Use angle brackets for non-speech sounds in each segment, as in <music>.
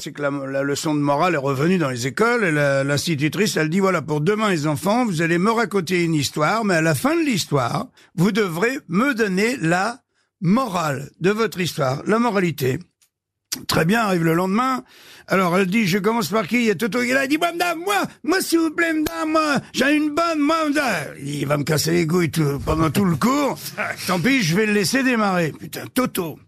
c'est que la, leçon de morale est revenue dans les écoles. Et l'institutrice, elle dit voilà, pour demain, les enfants, vous allez me raconter une histoire, mais à la fin de l'histoire, vous devrez me donner la morale de votre histoire, la moralité. Très bien, arrive le lendemain. Alors elle dit, je commence par qui? Il y a Toto qui est là, il dit, moi, madame, moi, moi, s'il vous plaît, madame, moi, j'ai une bonne, moi, madame. Il va me casser les couilles tout- pendant tout le cours. <laughs> Tant pis, je vais le laisser démarrer. Putain, Toto.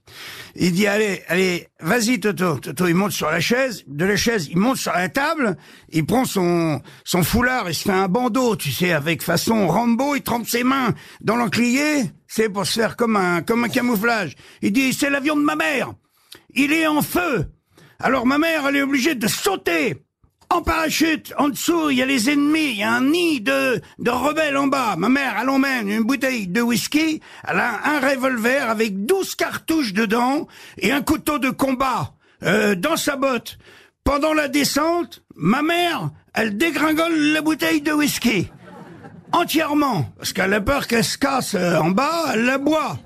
Il dit, allez, allez, vas-y, Toto. Toto, il monte sur la chaise. De la chaise, il monte sur la table. Il prend son, son foulard, il se fait un bandeau, tu sais, avec façon Rambo. Il trempe ses mains dans l'encrier. C'est pour se faire comme un, comme un camouflage. Il dit, c'est l'avion de ma mère. Il est en feu. Alors ma mère, elle est obligée de sauter. En parachute, en dessous, il y a les ennemis, il y a un nid de, de rebelles en bas. Ma mère, elle emmène une bouteille de whisky, elle a un revolver avec 12 cartouches dedans et un couteau de combat euh, dans sa botte. Pendant la descente, ma mère, elle dégringole la bouteille de whisky. Entièrement. Parce qu'elle a peur qu'elle se casse euh, en bas, elle la boit.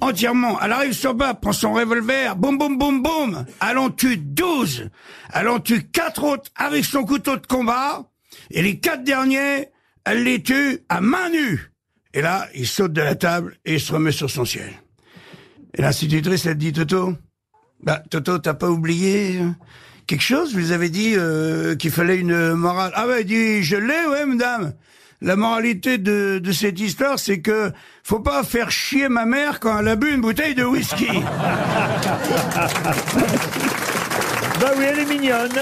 Entièrement. Elle arrive sur bas, prend son revolver, boum boum boum boum. Elle en tue 12. Elle en tue quatre autres avec son couteau de combat. Et les quatre derniers, elle les tue à main nue. Et là, il saute de la table et il se remet sur son siège. Et l'institutrice, elle dit, Toto, bah, Toto, t'as pas oublié euh, quelque chose? Vous avez dit euh, qu'il fallait une morale. Ah ouais, il dit, je l'ai, ouais, madame. La moralité de, cette histoire, c'est que faut pas faire chier ma mère quand elle a bu une bouteille de whisky. <laughs> Bah oui, elle est mignonne.